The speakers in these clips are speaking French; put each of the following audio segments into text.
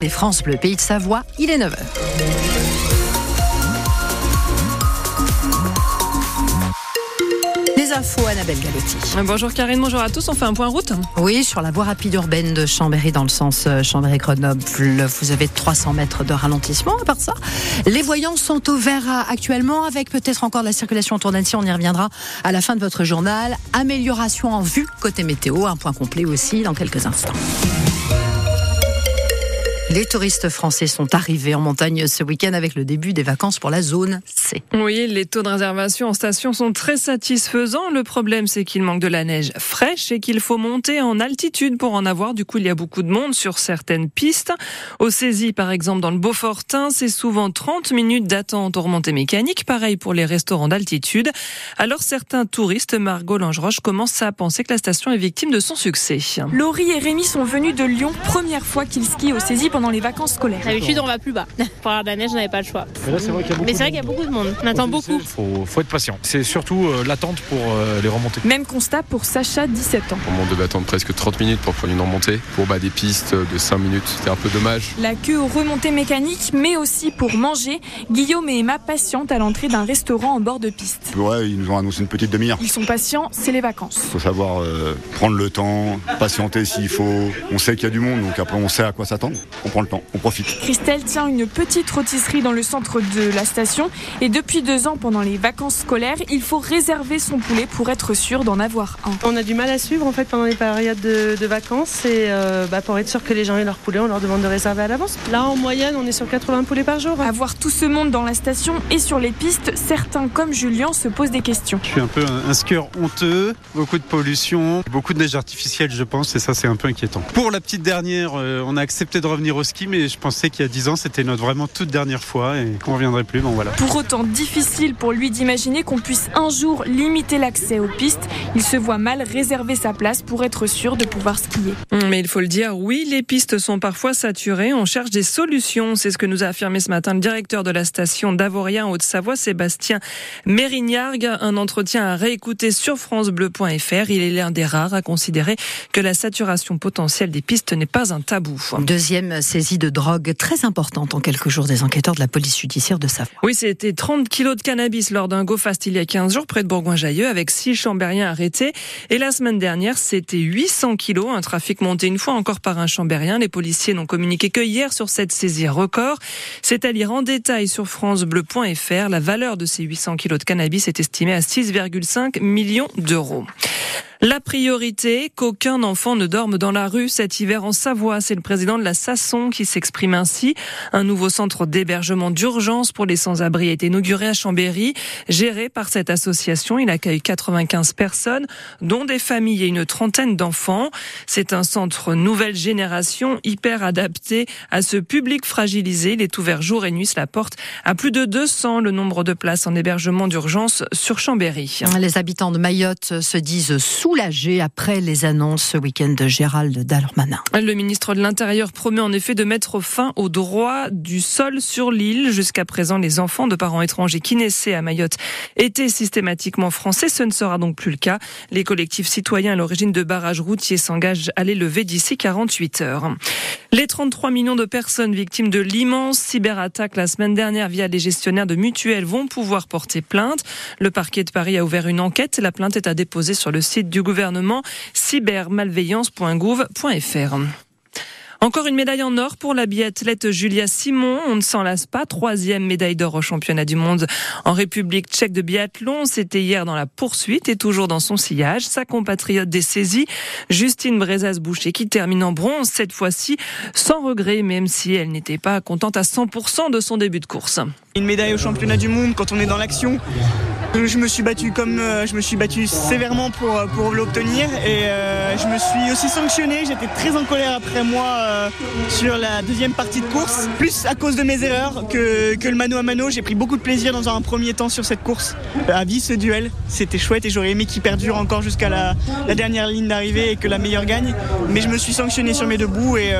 Les France Bleu, pays de Savoie, il est 9h. Les infos, Annabelle Galotti. Bonjour Karine, bonjour à tous. On fait un point route Oui, sur la voie rapide urbaine de Chambéry dans le sens euh, Chambéry-Grenoble. Vous avez 300 mètres de ralentissement. À part ça, les voyants sont au vert actuellement avec peut-être encore de la circulation autour d'Annecy. On y reviendra à la fin de votre journal. Amélioration en vue côté météo. Un point complet aussi dans quelques instants. Les touristes français sont arrivés en montagne ce week-end avec le début des vacances pour la zone C. Oui, les taux de réservation en station sont très satisfaisants. Le problème, c'est qu'il manque de la neige fraîche et qu'il faut monter en altitude pour en avoir. Du coup, il y a beaucoup de monde sur certaines pistes. Au Saisie, par exemple, dans le Beaufortin, c'est souvent 30 minutes d'attente aux remontées mécaniques. Pareil pour les restaurants d'altitude. Alors, certains touristes, Margot Langeroche, commencent à penser que la station est victime de son succès. Laurie et Rémi sont venus de Lyon, première fois qu'ils skient au Saisie pendant les vacances scolaires. D'habitude, on va plus bas. Pour avoir de la neige, on n'avait pas le choix. Mais c'est vrai qu'il y, a beaucoup de monde. On attend beaucoup. Il faut, être patient. C'est surtout euh, l'attente pour euh, les remontées. Même constat pour Sacha, 17 ans. On devait attendre presque 30 minutes pour prendre une remontée. Pour bah, des pistes de 5 minutes, c'était un peu dommage. La queue aux remontées mécaniques, mais aussi pour manger. Guillaume et Emma patientent à l'entrée d'un restaurant en bord de piste. Ouais, ils nous ont annoncé une petite demi-heure. Ils sont patients, c'est les vacances. Il faut savoir euh, prendre le temps, patienter s'il faut. On sait qu'il y a du monde, donc après on sait à quoi s'attendre. On prend le temps on profite. Christelle tient une petite rôtisserie dans le centre de la station et depuis deux ans, pendant les vacances scolaires, il faut réserver son poulet pour être sûr d'en avoir un. On a du mal à suivre en fait pendant les périodes de, vacances et euh, bah, pour être sûr que les gens aient leur poulet, on leur demande de réserver à l'avance. Là, en moyenne, on est sur 80 poulets par jour. Avoir tout ce monde dans la station et sur les pistes, certains comme Julien se posent des questions. Je suis un peu un skieur honteux, beaucoup de pollution, beaucoup de neige artificielle, je pense, et ça, c'est un peu inquiétant. Pour la petite dernière, euh, on a accepté de revenir au ski, mais je pensais qu'il y a 10 ans, c'était notre vraiment toute dernière fois et qu'on ne reviendrait plus. Bon, voilà. Pour autant, difficile pour lui d'imaginer qu'on puisse un jour limiter l'accès aux pistes. Il se voit mal réserver sa place pour être sûr de pouvoir skier. Hum, mais il faut le dire, oui, les pistes sont parfois saturées. On cherche des solutions. C'est ce que nous a affirmé ce matin le directeur de la station d'Avoria en Haute-Savoie, Sébastien Mérignargues. Un entretien à réécouter sur FranceBleu.fr. Il est l'un des rares à considérer que la saturation potentielle des pistes n'est pas un tabou. Deuxième saisie de drogue très importante en quelques jours des enquêteurs de la police judiciaire de Savoie. Oui, c'était 30 kilos de cannabis lors d'un go-fast il y a 15 jours près de Bourgoin-Jallieu avec six chambériens arrêtés. Et la semaine dernière, c'était 800 kilos, un trafic monté une fois encore par un chambérien. Les policiers n'ont communiqué que hier sur cette saisie record. C'est à lire en détail sur francebleu.fr. La valeur de ces 800 kilos de cannabis est estimée à 6,5 millions d'euros. La priorité, qu'aucun enfant ne dorme dans la rue cet hiver en Savoie. C'est le président de la Sasson qui s'exprime ainsi. Un nouveau centre d'hébergement d'urgence pour les sans-abri est inauguré à Chambéry. Géré par cette association, il accueille 95 personnes, dont des familles et une trentaine d'enfants. C'est un centre nouvelle génération, hyper adapté à ce public fragilisé. Il est ouvert jour et nuit. Cela porte à plus de 200 le nombre de places en hébergement d'urgence sur Chambéry. Les habitants de Mayotte se disent soulagé après les annonces ce week-end de Gérald Darmanin. Le ministre de l'Intérieur promet en effet de mettre fin au droit du sol sur l'île. Jusqu'à présent, les enfants de parents étrangers qui naissaient à Mayotte étaient systématiquement français. Ce ne sera donc plus le cas. Les collectifs citoyens à l'origine de barrages routiers s'engagent à les lever d'ici 48 heures. Les 33 millions de personnes victimes de l'immense cyberattaque la semaine dernière via les gestionnaires de mutuelles vont pouvoir porter plainte. Le parquet de Paris a ouvert une enquête. La plainte est à déposer sur le site du gouvernement cybermalveillance.gouv.fr. Encore une médaille en or pour la biathlète Julia Simon. On ne s'en lasse pas. Troisième médaille d'or au championnat du monde en République tchèque de biathlon. C'était hier dans la poursuite et toujours dans son sillage. Sa compatriote des saisies, Justine Brezas-Boucher, qui termine en bronze cette fois-ci sans regret, même si elle n'était pas contente à 100% de son début de course. Une médaille au championnat du monde quand on est dans l'action. Je me suis battu comme euh, je me suis battu sévèrement pour, euh, l'obtenir et euh, je me suis aussi sanctionné. J'étais très en colère après moi sur la deuxième partie de course, plus à cause de mes erreurs que, le mano à mano. J'ai pris beaucoup de plaisir dans un premier temps sur cette course. À vie ce duel, c'était chouette et j'aurais aimé qu'il perdure encore jusqu'à la, la, dernière ligne d'arrivée et que la meilleure gagne. Mais je me suis sanctionné sur mes deux bouts et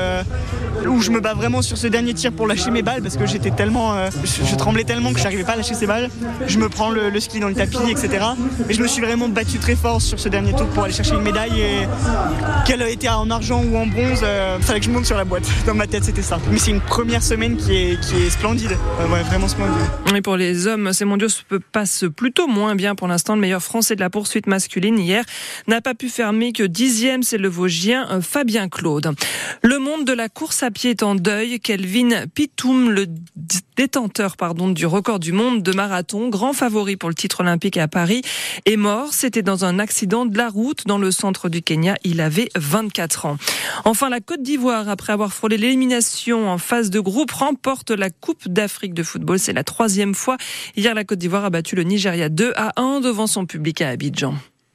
où je me bats vraiment sur ce dernier tir pour lâcher mes balles parce que j'étais tellement, euh, je, tremblais tellement que j'arrivais pas à lâcher ces balles. Je me prends le, ski dans le tapis, etc. Et je me suis vraiment battu très fort sur ce dernier tour pour aller chercher une médaille et qu'elle ait été en argent ou en bronze, euh, fallait que je monte sur la boîte. Dans ma tête, c'était ça. Mais c'est une première semaine qui est, qui est splendide, Euh, ouais, vraiment splendide. Et pour les hommes, ces mondiaux se passent plutôt moins bien pour l'instant. Le meilleur français de la poursuite masculine hier n'a pas pu fermer que dixième, c'est le Vosgien euh, Fabien Claude. Le monde de la course à pied est en deuil. Kelvin Pitoum, le détenteur pardon, du record du monde de marathon, grand favori pour le titre olympique à Paris, est mort. C'était dans un accident de la route dans le centre du Kenya. Il avait 24 ans. Enfin, la Côte d'Ivoire, après avoir frôlé l'élimination en phase de groupe, remporte la Coupe d'Afrique de football. C'est la troisième fois. Hier, la Côte d'Ivoire a battu le Nigeria 2 à 1 devant son public à Abidjan.